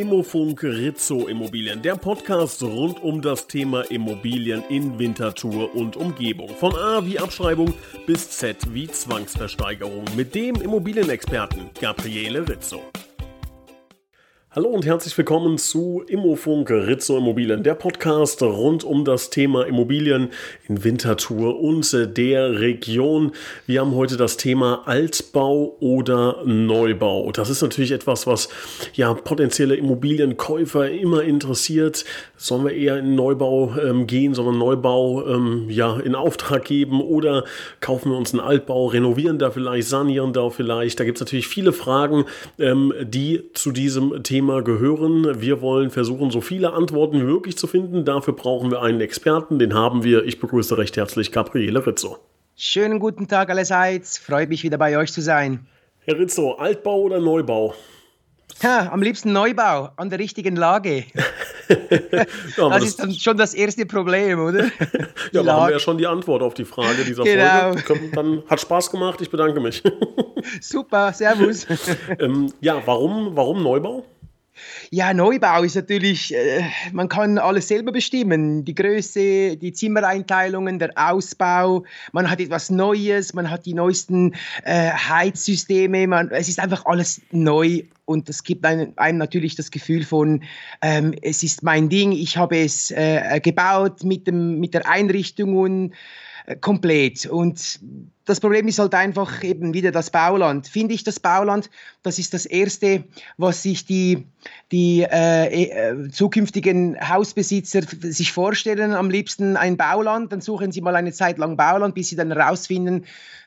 Immofunk Rizzo Immobilien, der Podcast rund um das Thema Immobilien in Winterthur und Umgebung. Von A wie Abschreibung bis Z wie Zwangsversteigerung mit dem Immobilienexperten Gabriele Rizzo. Hallo und herzlich willkommen zu Immofunk Rizzo Immobilien, der Podcast rund um das Thema Immobilien in Winterthur und der Region. Wir haben heute das Thema Altbau oder Neubau. Das ist natürlich etwas, was ja potenzielle Immobilienkäufer immer interessiert. Sollen wir eher in Neubau ähm, gehen, sollen wir Neubau ähm, ja in Auftrag geben oder kaufen wir uns einen Altbau, renovieren da vielleicht, sanieren da vielleicht? Da gibt es natürlich viele Fragen, ähm, die zu diesem Thema Thema gehören. Wir wollen versuchen, so viele Antworten wie möglich zu finden. Dafür brauchen wir einen Experten, den haben wir. Ich begrüße recht herzlich Gabriele Rizzo. Schönen guten Tag allerseits. Freut mich wieder bei euch zu sein. Herr Rizzo, Altbau oder Neubau? Ha, am liebsten Neubau, an der richtigen Lage. ja, das, ist dann schon das erste Problem, oder? ja, da haben wir ja schon die Antwort auf die Frage dieser genau. Folge. Dann hat Spaß gemacht, ich bedanke mich. Super, Servus. ähm, ja, warum, warum Neubau? Ja, Neubau ist natürlich, äh, man kann alles selber bestimmen. Die Größe, die Zimmereinteilungen, der Ausbau. Man hat etwas Neues, man hat die neuesten äh, Heizsysteme. Man, es ist einfach alles neu und das gibt einem, einem natürlich das Gefühl von, ähm, es ist mein Ding, ich habe es äh, gebaut mit, dem, mit der Einrichtung und äh, komplett. Und das Problem ist halt einfach eben wieder das Bauland. Finde ich das Bauland, das ist das Erste, was sich die, die äh, äh, zukünftigen Hausbesitzer sich vorstellen. Am liebsten ein Bauland, dann suchen sie mal eine Zeit lang Bauland, bis sie dann herausfinden,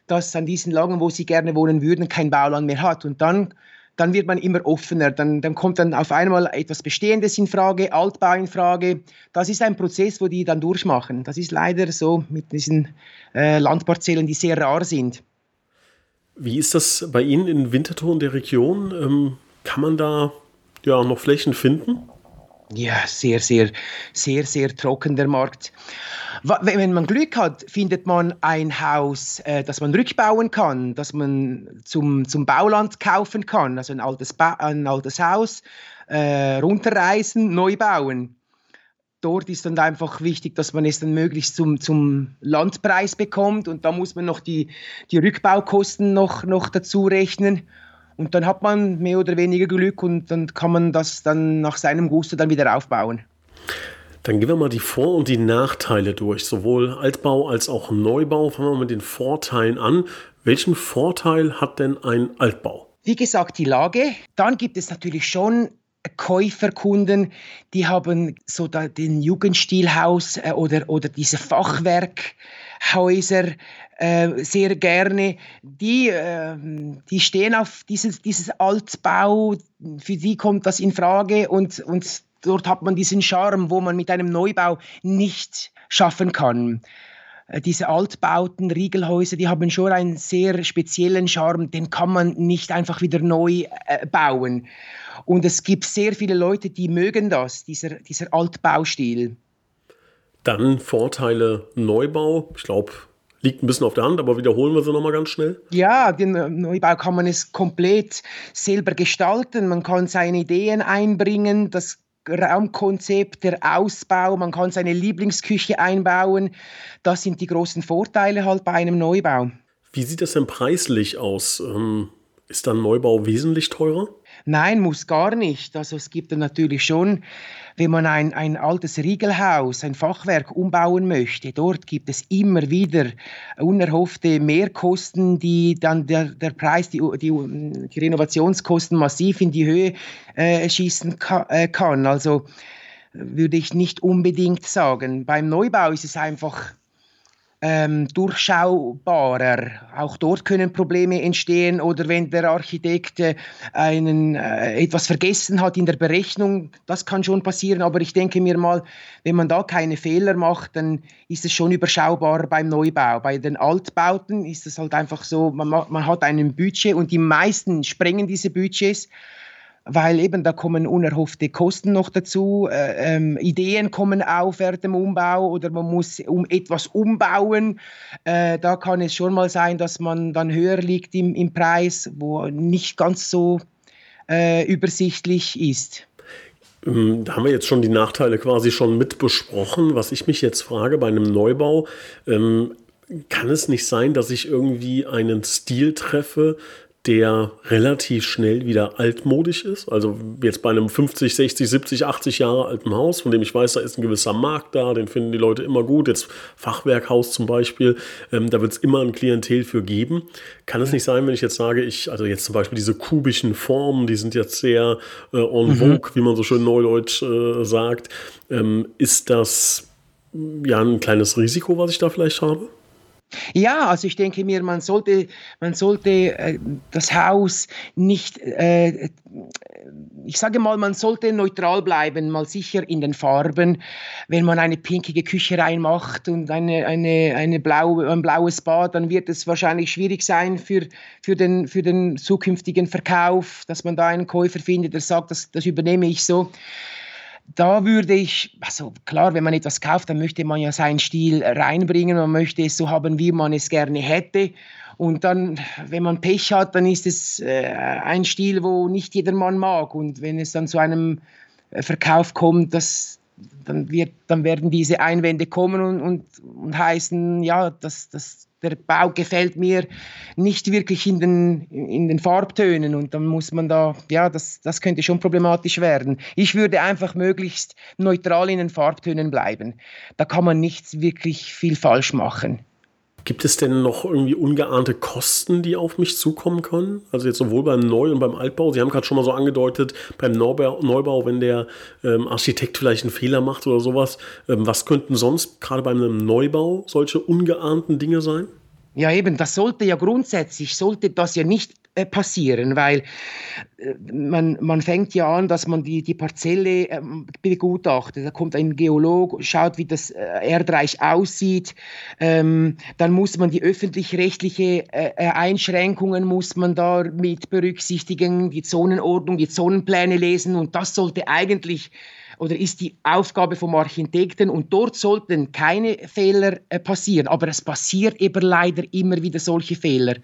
dass an diesen Lagen, wo sie gerne wohnen würden, kein Bauland mehr hat. Und dann dann wird man immer offener. Dann, dann kommt dann auf einmal etwas Bestehendes in Frage, Altbau in Frage. Das ist ein Prozess, wo die dann durchmachen. Das ist leider so mit diesen äh, Landparzellen, die sehr rar sind. Wie ist das bei Ihnen in Winterthur in der Region? Ähm, kann man da ja noch Flächen finden? Ja, sehr, sehr, sehr, sehr trocken der Markt. Wenn man Glück hat, findet man ein Haus, äh, das man rückbauen kann, das man zum, zum Bauland kaufen kann, also ein altes, ba ein altes Haus, äh, runterreißen, neu bauen. Dort ist dann einfach wichtig, dass man es dann möglichst zum, zum Landpreis bekommt und da muss man noch die, die Rückbaukosten noch, noch dazu rechnen. Und dann hat man mehr oder weniger Glück und dann kann man das dann nach seinem Gusto dann wieder aufbauen. Dann gehen wir mal die Vor- und die Nachteile durch, sowohl Altbau als auch Neubau. Fangen wir mit den Vorteilen an. Welchen Vorteil hat denn ein Altbau? Wie gesagt, die Lage. Dann gibt es natürlich schon Käuferkunden, die haben so den Jugendstilhaus äh, oder, oder diese Fachwerkhäuser äh, sehr gerne. Die, äh, die stehen auf dieses, dieses Altbau, für die kommt das in Frage und, und dort hat man diesen Charme, wo man mit einem Neubau nicht schaffen kann äh, diese Altbauten, Riegelhäuser, die haben schon einen sehr speziellen Charme, den kann man nicht einfach wieder neu äh, bauen. Und es gibt sehr viele Leute, die mögen das, dieser, dieser Altbaustil. Dann Vorteile Neubau. Ich glaube, liegt ein bisschen auf der Hand, aber wiederholen wir sie nochmal ganz schnell. Ja, den Neubau kann man es komplett selber gestalten. Man kann seine Ideen einbringen, das Raumkonzept, der Ausbau, man kann seine Lieblingsküche einbauen. Das sind die großen Vorteile halt bei einem Neubau. Wie sieht das denn preislich aus? Ähm, ist dann Neubau wesentlich teurer? Nein, muss gar nicht. Also es gibt natürlich schon, wenn man ein, ein altes Riegelhaus, ein Fachwerk umbauen möchte, dort gibt es immer wieder unerhoffte Mehrkosten, die dann der, der Preis, die, die, die Renovationskosten massiv in die Höhe äh, schießen ka äh, kann. Also würde ich nicht unbedingt sagen. Beim Neubau ist es einfach ähm, durchschaubarer. Auch dort können Probleme entstehen oder wenn der Architekt äh, einen, äh, etwas vergessen hat in der Berechnung, das kann schon passieren. Aber ich denke mir mal, wenn man da keine Fehler macht, dann ist es schon überschaubar beim Neubau. Bei den Altbauten ist es halt einfach so, man, man hat ein Budget und die meisten sprengen diese Budgets weil eben da kommen unerhoffte Kosten noch dazu, äh, ähm, Ideen kommen auf während dem Umbau oder man muss um etwas umbauen. Äh, da kann es schon mal sein, dass man dann höher liegt im, im Preis, wo nicht ganz so äh, übersichtlich ist. Ähm, da haben wir jetzt schon die Nachteile quasi schon mit besprochen. Was ich mich jetzt frage bei einem Neubau, ähm, kann es nicht sein, dass ich irgendwie einen Stil treffe, der relativ schnell wieder altmodisch ist. Also jetzt bei einem 50, 60, 70, 80 Jahre alten Haus, von dem ich weiß, da ist ein gewisser Markt da, den finden die Leute immer gut. Jetzt Fachwerkhaus zum Beispiel, ähm, da wird es immer ein Klientel für geben. Kann es nicht sein, wenn ich jetzt sage, ich, also jetzt zum Beispiel diese kubischen Formen, die sind jetzt sehr äh, en mhm. vogue, mhm. wie man so schön neudeutsch äh, sagt. Ähm, ist das ja ein kleines Risiko, was ich da vielleicht habe? Ja, also ich denke mir, man sollte, man sollte äh, das Haus nicht, äh, ich sage mal, man sollte neutral bleiben, mal sicher in den Farben. Wenn man eine pinkige Küche reinmacht und eine, eine, eine blau, ein blaues Bad, dann wird es wahrscheinlich schwierig sein für, für, den, für den zukünftigen Verkauf, dass man da einen Käufer findet, der sagt, das, das übernehme ich so da würde ich, also klar, wenn man etwas kauft, dann möchte man ja seinen Stil reinbringen, man möchte es so haben, wie man es gerne hätte. Und dann, wenn man Pech hat, dann ist es äh, ein Stil, wo nicht jeder Mann mag. Und wenn es dann zu einem äh, Verkauf kommt, das, dann, wird, dann werden diese Einwände kommen und, und, und heißen, ja, das, das, der Bau gefällt mir nicht wirklich in den, in den Farbtönen und dann muss man da, ja, das, das könnte schon problematisch werden. Ich würde einfach möglichst neutral in den Farbtönen bleiben. Da kann man nicht wirklich viel falsch machen. Gibt es denn noch irgendwie ungeahnte Kosten, die auf mich zukommen können? Also jetzt sowohl beim Neu- und beim Altbau. Sie haben gerade schon mal so angedeutet, beim Neubau, wenn der ähm, Architekt vielleicht einen Fehler macht oder sowas. Ähm, was könnten sonst gerade bei einem Neubau solche ungeahnten Dinge sein? Ja, eben, das sollte ja grundsätzlich, sollte das ja nicht passieren, weil äh, man, man fängt ja an, dass man die, die Parzelle äh, begutachtet. Da kommt ein Geolog, schaut, wie das äh, Erdreich aussieht. Ähm, dann muss man die öffentlich-rechtliche äh, äh, Einschränkungen muss man da mit berücksichtigen, die Zonenordnung, die Zonenpläne lesen und das sollte eigentlich oder ist die Aufgabe vom Architekten und dort sollten keine Fehler äh, passieren, aber es passiert eben leider immer wieder solche Fehler.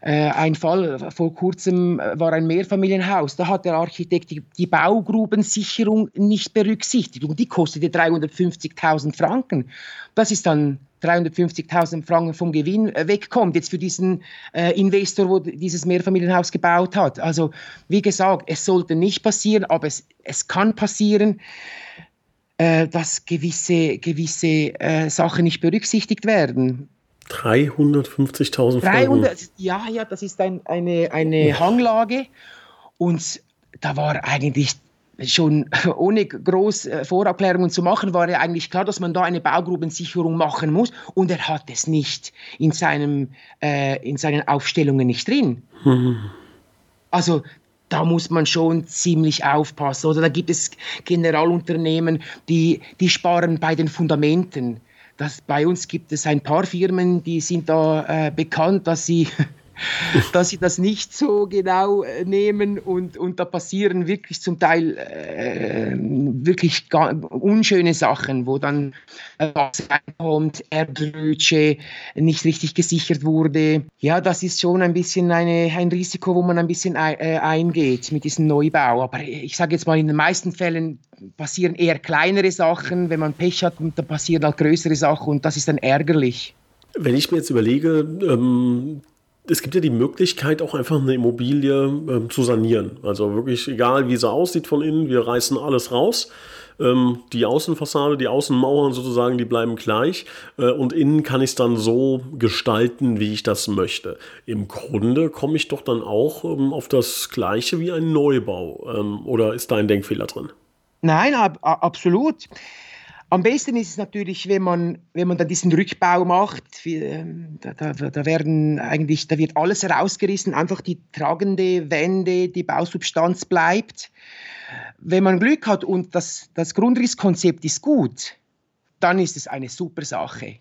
Äh, ein Fall vor kurzem war ein Mehrfamilienhaus. Da hat der Architekt die, die Baugrubensicherung nicht berücksichtigt und die kostete 350.000 Franken. Das ist dann 350.000 Franken vom Gewinn äh, wegkommt, jetzt für diesen äh, Investor, wo dieses Mehrfamilienhaus gebaut hat. Also wie gesagt, es sollte nicht passieren, aber es, es kann passieren, äh, dass gewisse, gewisse äh, Sachen nicht berücksichtigt werden. 350.000 Franken? Ja, ja, das ist ein, eine, eine Hanglage und da war eigentlich schon ohne groß äh, Vorabklärungen zu machen, war ja eigentlich klar, dass man da eine Baugrubensicherung machen muss. Und er hat es nicht in, seinem, äh, in seinen Aufstellungen nicht drin. Mhm. Also da muss man schon ziemlich aufpassen. Oder da gibt es Generalunternehmen, die, die sparen bei den Fundamenten. Das, bei uns gibt es ein paar Firmen, die sind da äh, bekannt, dass sie dass sie das nicht so genau äh, nehmen und, und da passieren wirklich zum Teil äh, wirklich unschöne Sachen, wo dann Wasser reinkommt, Erdrutsche nicht richtig gesichert wurde. Ja, das ist schon ein bisschen eine, ein Risiko, wo man ein bisschen äh, eingeht mit diesem Neubau. Aber ich sage jetzt mal, in den meisten Fällen passieren eher kleinere Sachen. Wenn man Pech hat, dann passieren halt größere Sachen und das ist dann ärgerlich. Wenn ich mir jetzt überlege, ähm, es gibt ja die Möglichkeit, auch einfach eine Immobilie äh, zu sanieren. Also wirklich egal, wie sie aussieht von innen, wir reißen alles raus. Ähm, die Außenfassade, die Außenmauern sozusagen, die bleiben gleich. Äh, und innen kann ich es dann so gestalten, wie ich das möchte. Im Grunde komme ich doch dann auch ähm, auf das Gleiche wie ein Neubau. Ähm, oder ist da ein Denkfehler drin? Nein, ab, absolut. Am besten ist es natürlich, wenn man, wenn man dann diesen Rückbau macht. Ähm, da, da, da, werden eigentlich, da wird alles herausgerissen, einfach die tragende Wände, die Bausubstanz bleibt. Wenn man Glück hat und das, das Grundrisskonzept ist gut, dann ist es eine super Sache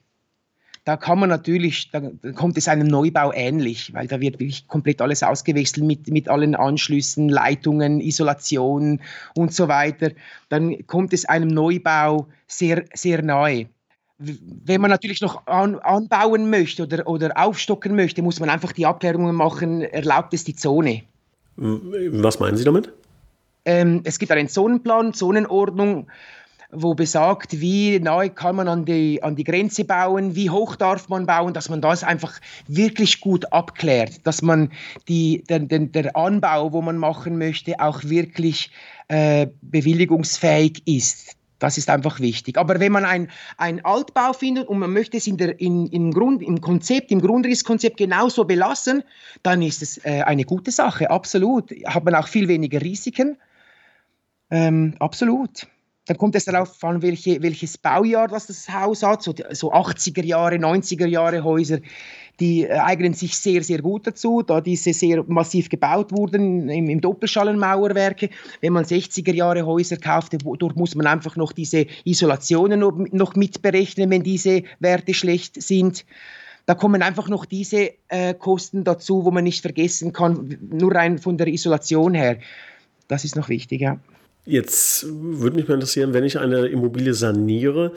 da kann man natürlich, da kommt es einem Neubau ähnlich, weil da wird wirklich komplett alles ausgewechselt mit, mit allen Anschlüssen, Leitungen, Isolation und so weiter. Dann kommt es einem Neubau sehr, sehr nahe. Wenn man natürlich noch an, anbauen möchte oder, oder aufstocken möchte, muss man einfach die Abklärungen machen, erlaubt es die Zone. Was meinen Sie damit? Ähm, es gibt einen Zonenplan, Zonenordnung, wo besagt, wie nahe kann man an die, an die Grenze bauen, wie hoch darf man bauen, dass man das einfach wirklich gut abklärt, dass man die, der, der, der Anbau, wo man machen möchte, auch wirklich äh, bewilligungsfähig ist. Das ist einfach wichtig. Aber wenn man ein, ein Altbau findet und man möchte es in der, in, im, Grund, im Konzept, im Grundrisskonzept genauso belassen, dann ist es äh, eine gute Sache, absolut. Hat man auch viel weniger Risiken. Ähm, absolut. Dann kommt es darauf an, welche, welches Baujahr das, das Haus hat. So, so 80er Jahre, 90er Jahre Häuser, die äh, eignen sich sehr, sehr gut dazu, da diese sehr massiv gebaut wurden im, im Doppelschallenmauerwerke. Wenn man 60er Jahre Häuser kauft, dort muss man einfach noch diese Isolationen noch mitberechnen, wenn diese Werte schlecht sind. Da kommen einfach noch diese äh, Kosten dazu, wo man nicht vergessen kann, nur rein von der Isolation her. Das ist noch wichtig, ja. Jetzt würde mich mal interessieren, wenn ich eine Immobilie saniere,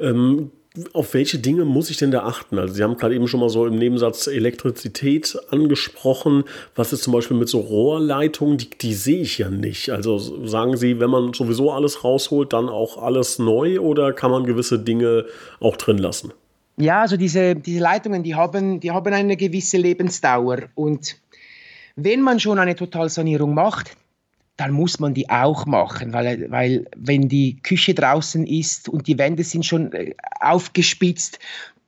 ähm, auf welche Dinge muss ich denn da achten? Also Sie haben gerade eben schon mal so im Nebensatz Elektrizität angesprochen. Was ist zum Beispiel mit so Rohrleitungen? Die, die sehe ich ja nicht. Also sagen Sie, wenn man sowieso alles rausholt, dann auch alles neu oder kann man gewisse Dinge auch drin lassen? Ja, also diese, diese Leitungen, die haben, die haben eine gewisse Lebensdauer. Und wenn man schon eine Totalsanierung macht, dann muss man die auch machen, weil, weil wenn die Küche draußen ist und die Wände sind schon äh, aufgespitzt,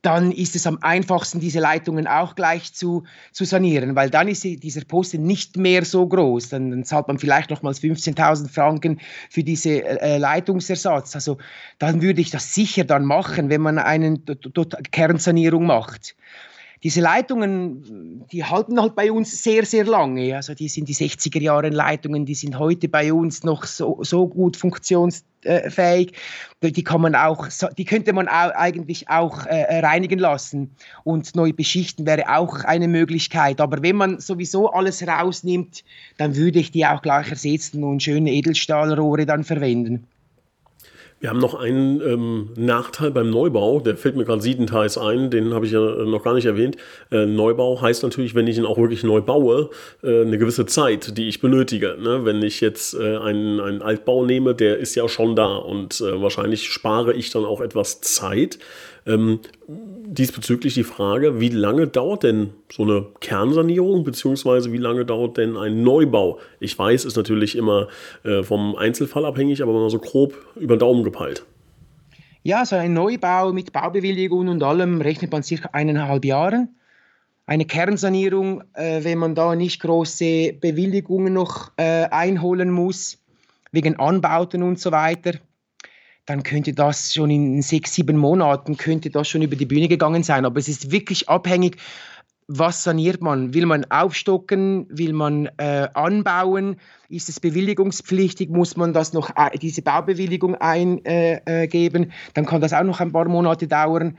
dann ist es am einfachsten, diese Leitungen auch gleich zu, zu sanieren, weil dann ist dieser Posten nicht mehr so groß. Dann, dann zahlt man vielleicht nochmals 15.000 Franken für diese äh, Leitungsersatz. Also dann würde ich das sicher dann machen, wenn man eine Kernsanierung macht diese Leitungen, die halten halt bei uns sehr, sehr lange. Also die sind die 60er Jahre Leitungen, die sind heute bei uns noch so, so gut funktionsfähig. Die kann man auch, die könnte man auch eigentlich auch äh, reinigen lassen und neu beschichten wäre auch eine Möglichkeit. Aber wenn man sowieso alles rausnimmt, dann würde ich die auch gleich ersetzen und schöne Edelstahlrohre dann verwenden. Wir haben noch einen ähm, Nachteil beim Neubau, der fällt mir gerade siebenteils ein, den habe ich ja noch gar nicht erwähnt. Äh, Neubau heißt natürlich, wenn ich ihn auch wirklich neu baue, äh, eine gewisse Zeit, die ich benötige. Ne? Wenn ich jetzt äh, einen, einen Altbau nehme, der ist ja schon da und äh, wahrscheinlich spare ich dann auch etwas Zeit. Ähm, diesbezüglich die Frage, wie lange dauert denn so eine Kernsanierung, beziehungsweise wie lange dauert denn ein Neubau? Ich weiß, ist natürlich immer äh, vom Einzelfall abhängig, aber mal so grob über den Daumen gepeilt. Ja, so ein Neubau mit Baubewilligung und allem rechnet man circa eineinhalb Jahre. Eine Kernsanierung, äh, wenn man da nicht große Bewilligungen noch äh, einholen muss, wegen Anbauten und so weiter, dann könnte das schon in sechs, sieben Monaten könnte das schon über die Bühne gegangen sein. Aber es ist wirklich abhängig, was saniert man? Will man aufstocken? Will man äh, anbauen? Ist es bewilligungspflichtig? Muss man das noch äh, diese Baubewilligung eingeben? Äh, äh dann kann das auch noch ein paar Monate dauern.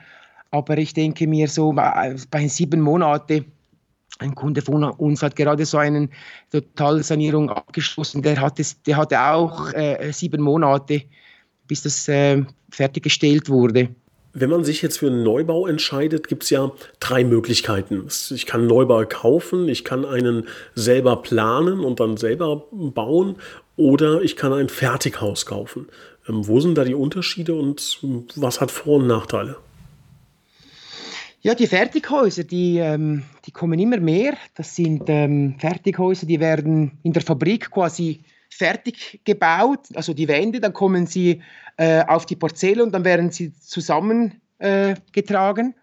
Aber ich denke mir so bei sieben Monaten ein Kunde von uns hat gerade so eine Totalsanierung abgeschlossen. Der, hat es, der hatte auch äh, sieben Monate bis das äh, fertiggestellt wurde. Wenn man sich jetzt für einen Neubau entscheidet, gibt es ja drei Möglichkeiten. Ich kann einen Neubau kaufen, ich kann einen selber planen und dann selber bauen oder ich kann ein Fertighaus kaufen. Ähm, wo sind da die Unterschiede und was hat Vor- und Nachteile? Ja, die Fertighäuser, die, ähm, die kommen immer mehr. Das sind ähm, Fertighäuser, die werden in der Fabrik quasi fertig gebaut, also die Wände, dann kommen sie äh, auf die Parzelle und dann werden sie zusammengetragen. Äh,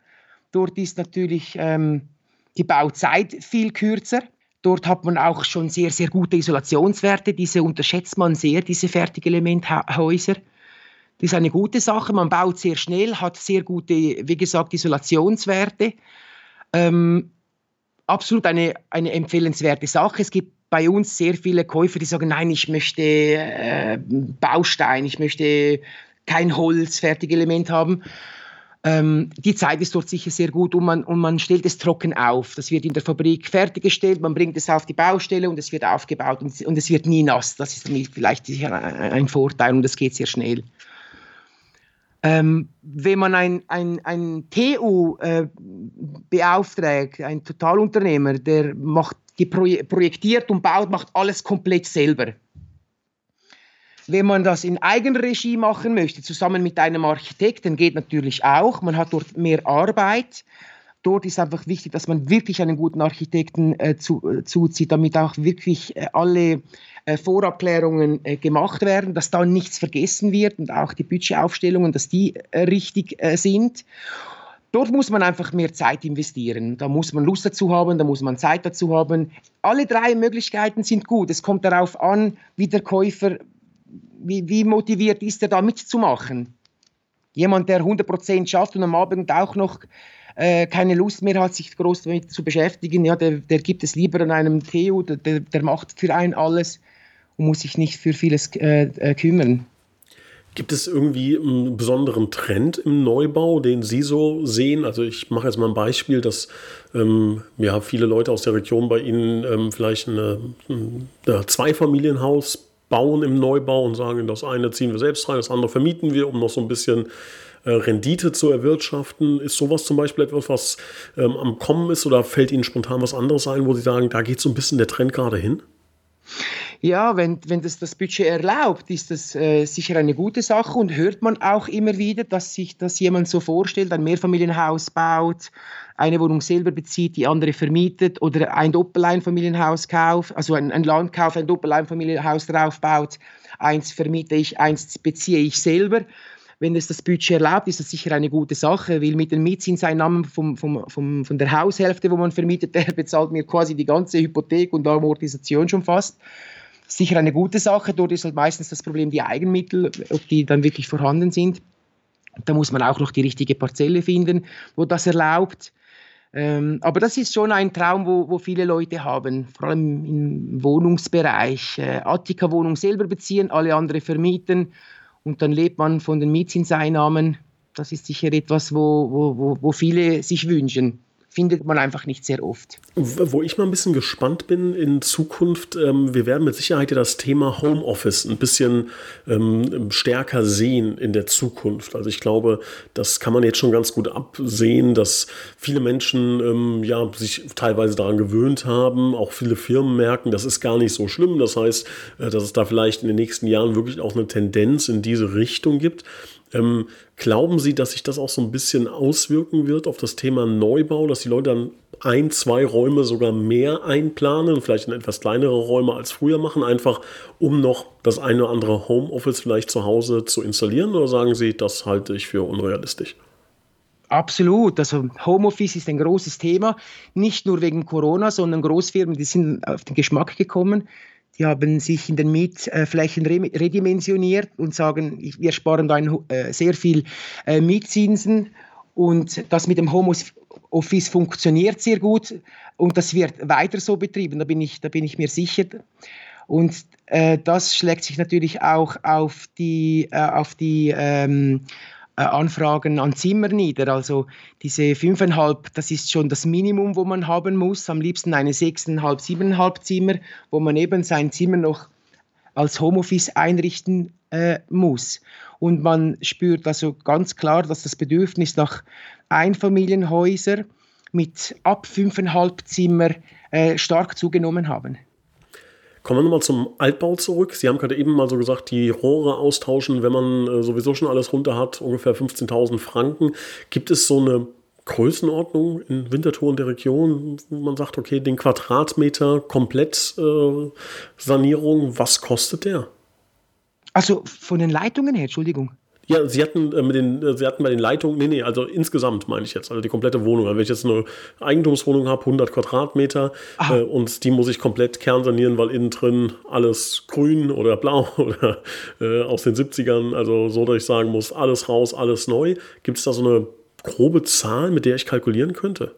Dort ist natürlich ähm, die Bauzeit viel kürzer. Dort hat man auch schon sehr, sehr gute Isolationswerte. Diese unterschätzt man sehr, diese Fertigelementhäuser. Das ist eine gute Sache. Man baut sehr schnell, hat sehr gute, wie gesagt, Isolationswerte. Ähm, absolut eine, eine empfehlenswerte Sache. Es gibt bei uns sehr viele Käufer, die sagen, nein, ich möchte äh, Baustein, ich möchte kein Holz, Fertigelement haben. Ähm, die Zeit ist dort sicher sehr gut und man, und man stellt es trocken auf. Das wird in der Fabrik fertiggestellt, man bringt es auf die Baustelle und es wird aufgebaut und, und es wird nie nass. Das ist vielleicht ein Vorteil und das geht sehr schnell. Ähm, wenn man ein, ein, ein TU äh, beauftragt, ein Totalunternehmer, der macht die projektiert und baut, macht alles komplett selber. Wenn man das in Eigenregie machen möchte, zusammen mit einem Architekten, geht natürlich auch. Man hat dort mehr Arbeit. Dort ist einfach wichtig, dass man wirklich einen guten Architekten äh, zu, äh, zuzieht, damit auch wirklich äh, alle äh, Vorabklärungen äh, gemacht werden, dass da nichts vergessen wird und auch die Budgetaufstellungen, dass die äh, richtig sind. Dort muss man einfach mehr Zeit investieren. Da muss man Lust dazu haben, da muss man Zeit dazu haben. Alle drei Möglichkeiten sind gut. Es kommt darauf an, wie der Käufer, wie, wie motiviert ist er da mitzumachen. Jemand, der 100% schafft und am Abend auch noch äh, keine Lust mehr hat, sich groß damit zu beschäftigen, ja, der, der gibt es lieber an einem Theo, der, der macht für einen alles und muss sich nicht für vieles äh, äh, kümmern. Gibt es irgendwie einen besonderen Trend im Neubau, den Sie so sehen? Also ich mache jetzt mal ein Beispiel, dass ähm, ja, viele Leute aus der Region bei Ihnen ähm, vielleicht ein Zweifamilienhaus bauen im Neubau und sagen, das eine ziehen wir selbst rein, das andere vermieten wir, um noch so ein bisschen äh, Rendite zu erwirtschaften. Ist sowas zum Beispiel etwas, was ähm, am Kommen ist oder fällt Ihnen spontan was anderes ein, wo Sie sagen, da geht so ein bisschen der Trend gerade hin? Ja, wenn, wenn das das Budget erlaubt, ist das äh, sicher eine gute Sache und hört man auch immer wieder, dass sich das jemand so vorstellt, ein Mehrfamilienhaus baut, eine Wohnung selber bezieht, die andere vermietet oder ein Doppeleinfamilienhaus kauft, also ein, ein Land kauft, ein Doppeleinfamilienhaus draufbaut, eins vermiete ich, eins beziehe ich selber. Wenn es das Budget erlaubt, ist das sicher eine gute Sache, weil mit den Mietzinseinnahmen vom, vom, vom, von der Haushälfte, wo man vermietet, der bezahlt mir quasi die ganze Hypothek und Amortisation schon fast sicher eine gute Sache. Dort ist halt meistens das Problem die Eigenmittel, ob die dann wirklich vorhanden sind. Da muss man auch noch die richtige Parzelle finden, wo das erlaubt. Ähm, aber das ist schon ein Traum, wo, wo viele Leute haben, vor allem im Wohnungsbereich. Äh, Attika-Wohnung selber beziehen, alle andere vermieten und dann lebt man von den Mietzinseinnahmen. Das ist sicher etwas, wo, wo, wo viele sich wünschen findet man einfach nicht sehr oft. Wo ich mal ein bisschen gespannt bin in Zukunft, ähm, wir werden mit Sicherheit ja das Thema Homeoffice ein bisschen ähm, stärker sehen in der Zukunft. Also ich glaube, das kann man jetzt schon ganz gut absehen, dass viele Menschen ähm, ja, sich teilweise daran gewöhnt haben. Auch viele Firmen merken, das ist gar nicht so schlimm. Das heißt, äh, dass es da vielleicht in den nächsten Jahren wirklich auch eine Tendenz in diese Richtung gibt. Ähm, glauben Sie, dass sich das auch so ein bisschen auswirken wird auf das Thema Neubau, dass die Leute dann ein, zwei Räume sogar mehr einplanen, vielleicht in etwas kleinere Räume als früher machen, einfach um noch das eine oder andere Homeoffice vielleicht zu Hause zu installieren? Oder sagen Sie, das halte ich für unrealistisch? Absolut. Also Homeoffice ist ein großes Thema, nicht nur wegen Corona, sondern Großfirmen, die sind auf den Geschmack gekommen. Die haben sich in den Mietflächen redimensioniert und sagen, wir sparen da äh, sehr viel äh, Mietzinsen und das mit dem Homeoffice funktioniert sehr gut und das wird weiter so betrieben, da bin ich, da bin ich mir sicher. Und äh, das schlägt sich natürlich auch auf die, äh, auf die ähm, äh, Anfragen an Zimmer nieder. Also diese fünfeinhalb, das ist schon das Minimum, wo man haben muss. Am liebsten eine sechseinhalb, siebeneinhalb Zimmer, wo man eben sein Zimmer noch als Homeoffice einrichten äh, muss. Und man spürt also ganz klar, dass das Bedürfnis nach Einfamilienhäusern mit ab fünfeinhalb Zimmer äh, stark zugenommen haben. Kommen wir nochmal zum Altbau zurück. Sie haben gerade eben mal so gesagt, die Rohre austauschen, wenn man äh, sowieso schon alles runter hat, ungefähr 15.000 Franken. Gibt es so eine Größenordnung in Winterthur und der Region, wo man sagt, okay, den Quadratmeter komplett äh, Sanierung, was kostet der? Also von den Leitungen her, Entschuldigung. Ja, sie hatten, äh, mit den, äh, sie hatten bei den Leitungen, nee, nee, also insgesamt meine ich jetzt, also die komplette Wohnung. Also wenn ich jetzt eine Eigentumswohnung habe, 100 Quadratmeter, äh, und die muss ich komplett kernsanieren, weil innen drin alles grün oder blau oder äh, aus den 70ern, also so, dass ich sagen muss, alles raus, alles neu. Gibt es da so eine grobe Zahl, mit der ich kalkulieren könnte?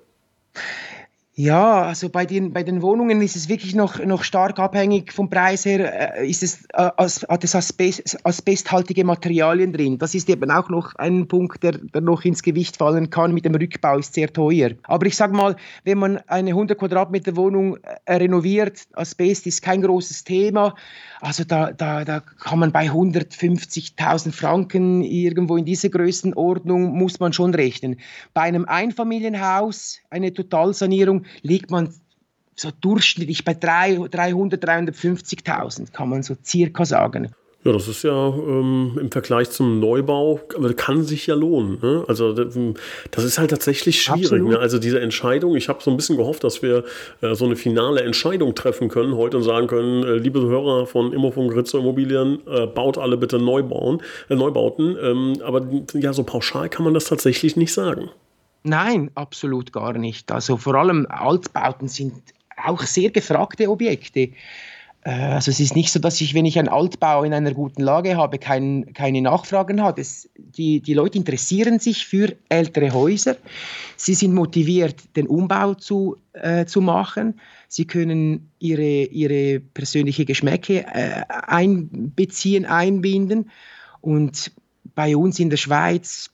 Ja, also bei den, bei den Wohnungen ist es wirklich noch, noch stark abhängig vom Preis her. Äh, ist es, äh, hat es Asbest, asbesthaltige Materialien drin? Das ist eben auch noch ein Punkt, der, der noch ins Gewicht fallen kann. Mit dem Rückbau ist sehr teuer. Aber ich sage mal, wenn man eine 100 Quadratmeter Wohnung äh, renoviert, Asbest ist kein großes Thema. Also da, da, da kann man bei 150.000 Franken irgendwo in dieser Größenordnung muss man schon rechnen. Bei einem Einfamilienhaus, eine Totalsanierung, liegt man so durchschnittlich bei 300, 350.000, kann man so circa sagen. Ja, das ist ja ähm, im Vergleich zum Neubau, kann sich ja lohnen. Ne? Also das ist halt tatsächlich schwierig. Ne? Also diese Entscheidung, ich habe so ein bisschen gehofft, dass wir äh, so eine finale Entscheidung treffen können heute und sagen können, äh, liebe Hörer von Immofunk Ritzo Immobilien, äh, baut alle bitte Neubauen, äh, Neubauten. Ähm, aber ja, so pauschal kann man das tatsächlich nicht sagen. Nein, absolut gar nicht. Also vor allem Altbauten sind auch sehr gefragte Objekte. Äh, also es ist nicht so, dass ich, wenn ich einen Altbau in einer guten Lage habe, kein, keine Nachfragen habe. Es, die, die Leute interessieren sich für ältere Häuser. Sie sind motiviert, den Umbau zu, äh, zu machen. Sie können ihre, ihre persönliche Geschmäcke äh, einbeziehen, einbinden. Und bei uns in der Schweiz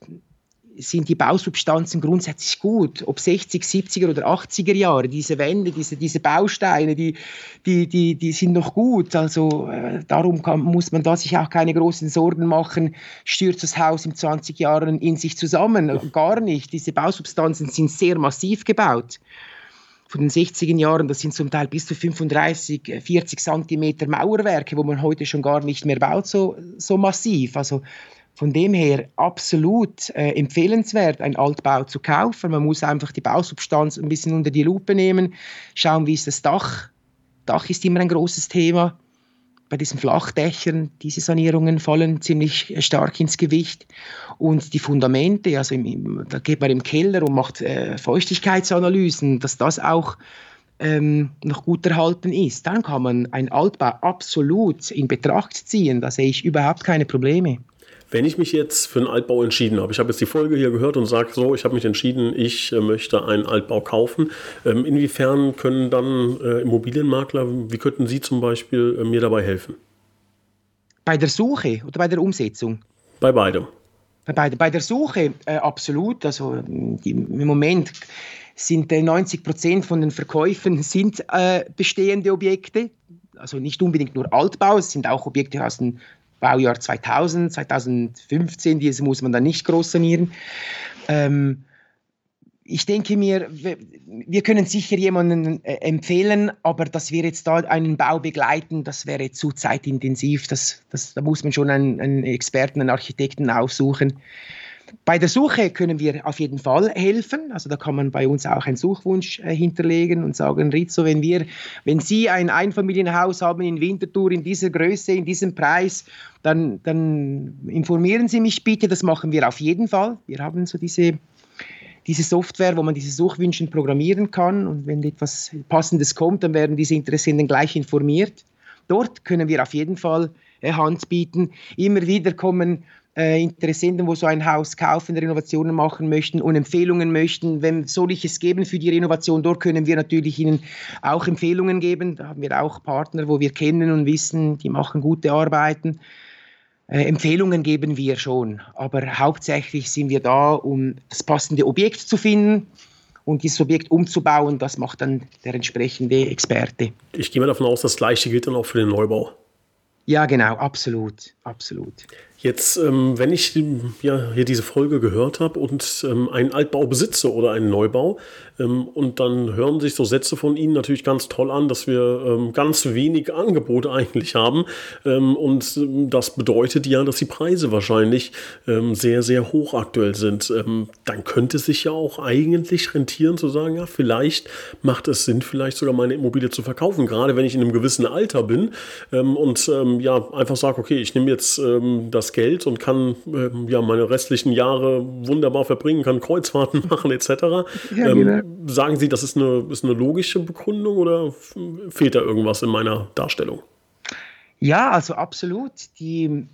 sind die Bausubstanzen grundsätzlich gut. Ob 60, 70er oder 80er Jahre, diese Wände, diese, diese Bausteine, die, die, die, die sind noch gut. Also äh, darum kann, muss man da sich auch keine großen Sorgen machen, stürzt das Haus in 20 Jahren in sich zusammen. Gar nicht. Diese Bausubstanzen sind sehr massiv gebaut. Von den 60er Jahren, das sind zum Teil bis zu 35, 40 Zentimeter Mauerwerke, wo man heute schon gar nicht mehr baut, so, so massiv. Also von dem her absolut äh, empfehlenswert, ein Altbau zu kaufen. Man muss einfach die Bausubstanz ein bisschen unter die Lupe nehmen, schauen, wie ist das Dach. Dach ist immer ein großes Thema. Bei diesen Flachdächern, diese Sanierungen fallen ziemlich stark ins Gewicht. Und die Fundamente, also im, da geht man im Keller und macht äh, Feuchtigkeitsanalysen, dass das auch ähm, noch gut erhalten ist. Dann kann man einen Altbau absolut in Betracht ziehen. Da sehe ich überhaupt keine Probleme. Wenn ich mich jetzt für einen Altbau entschieden habe, ich habe jetzt die Folge hier gehört und sage so, ich habe mich entschieden, ich äh, möchte einen Altbau kaufen. Ähm, inwiefern können dann äh, Immobilienmakler, wie könnten Sie zum Beispiel äh, mir dabei helfen? Bei der Suche oder bei der Umsetzung? Bei beidem. Bei, beidem. bei der Suche äh, absolut. Also im Moment sind 90 Prozent von den Verkäufen sind äh, bestehende Objekte also nicht unbedingt nur Altbau, es sind auch Objekte aus den Baujahr 2000, 2015, diese muss man dann nicht groß sanieren. Ähm, ich denke mir, wir können sicher jemanden äh, empfehlen, aber dass wir jetzt da einen Bau begleiten, das wäre zu zeitintensiv. Das, das, da muss man schon einen, einen Experten, einen Architekten aufsuchen. Bei der Suche können wir auf jeden Fall helfen. Also da kann man bei uns auch einen Suchwunsch äh, hinterlegen und sagen, Rizzo, wenn wir, wenn Sie ein Einfamilienhaus haben in Winterthur in dieser Größe, in diesem Preis, dann, dann informieren Sie mich bitte. Das machen wir auf jeden Fall. Wir haben so diese diese Software, wo man diese Suchwünsche programmieren kann und wenn etwas Passendes kommt, dann werden diese Interessenten gleich informiert. Dort können wir auf jeden Fall äh, Hand bieten. Immer wieder kommen äh, Interessenten, wo so ein Haus kaufen, Renovationen machen möchten und Empfehlungen möchten. Wenn soll ich es geben für die Renovation, dort können wir natürlich Ihnen auch Empfehlungen geben. Da haben wir auch Partner, wo wir kennen und wissen, die machen gute Arbeiten. Äh, Empfehlungen geben wir schon, aber hauptsächlich sind wir da, um das passende Objekt zu finden und dieses Objekt umzubauen. Das macht dann der entsprechende Experte. Ich gehe mal davon aus, das Gleiche gilt dann auch für den Neubau. Ja, genau, absolut, absolut. Jetzt, ähm, wenn ich ja, hier diese Folge gehört habe und ähm, einen Altbau besitze oder einen Neubau ähm, und dann hören sich so Sätze von Ihnen natürlich ganz toll an, dass wir ähm, ganz wenig Angebot eigentlich haben ähm, und ähm, das bedeutet ja, dass die Preise wahrscheinlich sehr, sehr hoch aktuell sind. dann könnte es sich ja auch eigentlich rentieren zu sagen, ja, vielleicht macht es Sinn, vielleicht sogar meine Immobilie zu verkaufen, gerade wenn ich in einem gewissen Alter bin und ja, einfach sage, okay, ich nehme jetzt das das Geld und kann äh, ja meine restlichen Jahre wunderbar verbringen, kann Kreuzfahrten machen etc. Ja, ähm, genau. sagen Sie, das ist eine, ist eine logische Begründung oder fehlt da irgendwas in meiner Darstellung? Ja, also absolut. Die,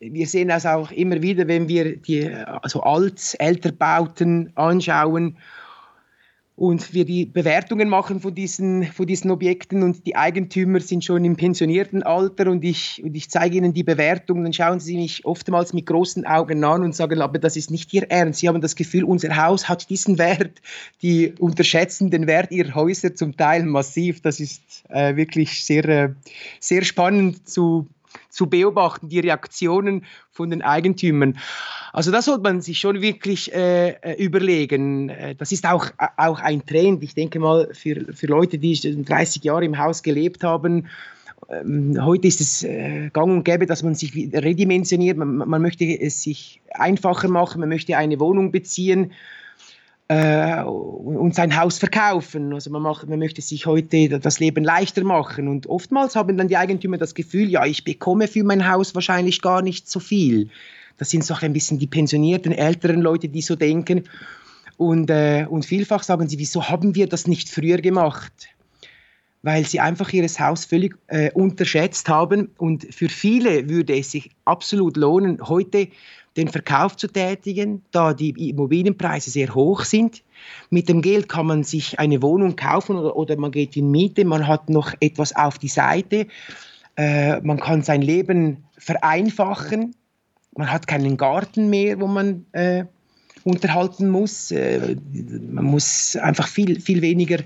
wir sehen das auch immer wieder, wenn wir die also Alt-, Älterbauten anschauen und wir die Bewertungen machen von diesen, von diesen Objekten und die Eigentümer sind schon im pensionierten Alter und ich, und ich zeige ihnen die Bewertungen, dann schauen sie mich oftmals mit großen Augen an und sagen, aber das ist nicht ihr Ernst. Sie haben das Gefühl, unser Haus hat diesen Wert. Die unterschätzen den Wert ihrer Häuser zum Teil massiv. Das ist äh, wirklich sehr, äh, sehr spannend zu zu beobachten, die Reaktionen von den Eigentümern. Also das sollte man sich schon wirklich äh, äh überlegen. Äh, das ist auch, äh, auch ein Trend. Ich denke mal, für, für Leute, die 30 Jahre im Haus gelebt haben ähm, heute ist es gang und gäbe, dass man sich redimensioniert. Man, man, möchte es sich einfacher machen, man möchte eine Wohnung beziehen äh, und sein Haus verkaufen. Also man, macht, man möchte sich heute das Leben leichter machen. Und oftmals haben dann die Eigentümer das Gefühl, ja, ich bekomme für mein Haus wahrscheinlich gar nicht so viel. Das sind so ein bisschen die pensionierten, älteren Leute, die so denken. Und, äh, und vielfach sagen sie, wieso haben wir das nicht früher gemacht? weil sie einfach ihr Haus völlig äh, unterschätzt haben. Und für viele würde es sich absolut lohnen, heute den Verkauf zu tätigen, da die Immobilienpreise sehr hoch sind. Mit dem Geld kann man sich eine Wohnung kaufen oder, oder man geht in Miete, man hat noch etwas auf die Seite, äh, man kann sein Leben vereinfachen, man hat keinen Garten mehr, wo man äh, unterhalten muss. Äh, man muss einfach viel, viel weniger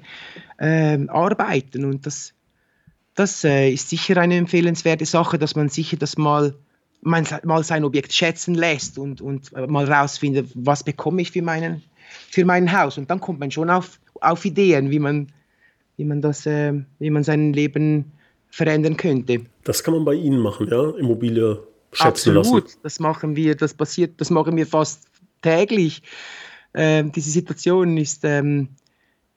äh, arbeiten und das, das äh, ist sicher eine empfehlenswerte Sache, dass man sicher das mal, man, mal sein Objekt schätzen lässt und, und mal rausfindet, was bekomme ich für, meinen, für mein Haus. Und dann kommt man schon auf, auf Ideen, wie man, wie, man das, äh, wie man sein Leben verändern könnte. Das kann man bei Ihnen machen, ja? Immobilie schätzen Absolut, lassen. das machen wir, das passiert, das machen wir fast täglich. Ähm, diese Situation ist, ähm,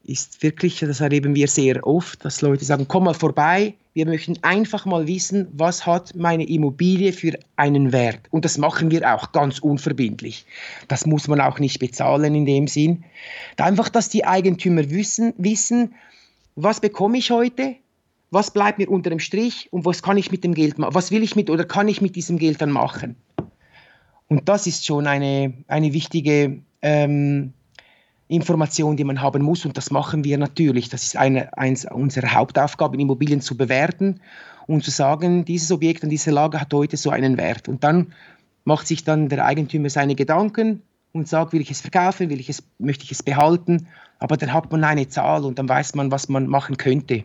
ist wirklich, das erleben wir sehr oft, dass Leute sagen, komm mal vorbei, wir möchten einfach mal wissen, was hat meine Immobilie für einen Wert. Und das machen wir auch ganz unverbindlich. Das muss man auch nicht bezahlen in dem Sinn. Einfach, dass die Eigentümer wissen, wissen was bekomme ich heute, was bleibt mir unter dem Strich und was kann ich mit dem Geld machen, was will ich mit oder kann ich mit diesem Geld dann machen. Und das ist schon eine, eine wichtige ähm, Information, die man haben muss. Und das machen wir natürlich. Das ist eine, eins unserer Hauptaufgaben, Immobilien zu bewerten und zu sagen, dieses Objekt an dieser Lage hat heute so einen Wert. Und dann macht sich dann der Eigentümer seine Gedanken und sagt, will ich es verkaufen, will ich es, möchte ich es behalten. Aber dann hat man eine Zahl und dann weiß man, was man machen könnte.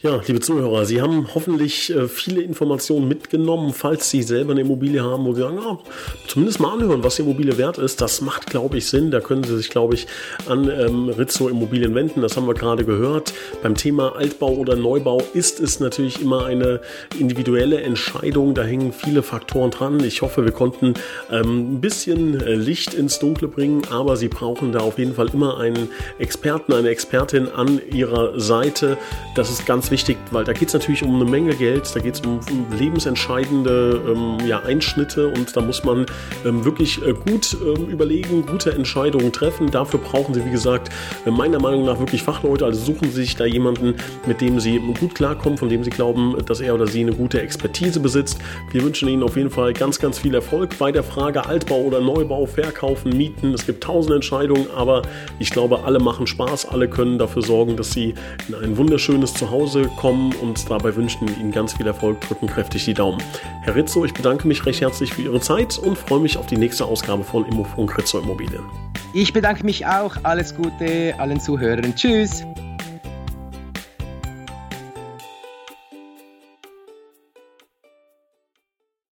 Ja, liebe Zuhörer, Sie haben hoffentlich äh, viele Informationen mitgenommen, falls Sie selber eine Immobilie haben, wo Sie sagen, ja, zumindest mal anhören, was die Immobilie wert ist. Das macht, glaube ich, Sinn. Da können Sie sich, glaube ich, an ähm, Rizzo Immobilien wenden. Das haben wir gerade gehört. Beim Thema Altbau oder Neubau ist es natürlich immer eine individuelle Entscheidung. Da hängen viele Faktoren dran. Ich hoffe, wir konnten ähm, ein bisschen äh, Licht ins Dunkle bringen, aber Sie brauchen da auf jeden Fall immer einen Experten, eine Expertin an Ihrer Seite. Das ist wichtig, weil da geht es natürlich um eine Menge Geld, da geht es um, um, lebensentscheidende ähm, ja, Einschnitte und da muss man ähm, wirklich äh, gut ähm, überlegen, gute Entscheidungen treffen. Dafür brauchen Sie, wie gesagt, äh, meiner Meinung nach wirklich Fachleute. Also suchen Sie sich da jemanden, mit dem Sie gut klarkommen, von dem Sie glauben, dass er oder sie eine gute Expertise besitzt. Wir wünschen Ihnen auf jeden Fall ganz, ganz viel Erfolg bei der Frage Altbau oder Neubau, Verkaufen, Mieten. Es gibt tausend Entscheidungen, aber ich glaube, alle machen Spaß, alle können dafür sorgen, dass Sie in ein wunderschönes Zuhause Hause kommen und dabei wünschen wir Ihnen ganz viel Erfolg, drücken kräftig die Daumen. Herr Rizzo, ich bedanke mich recht herzlich für Ihre Zeit und freue mich auf die nächste Ausgabe von Immofunk Rizzo Immobilien. Ich bedanke mich auch. Alles Gute allen Zuhörern. Tschüss.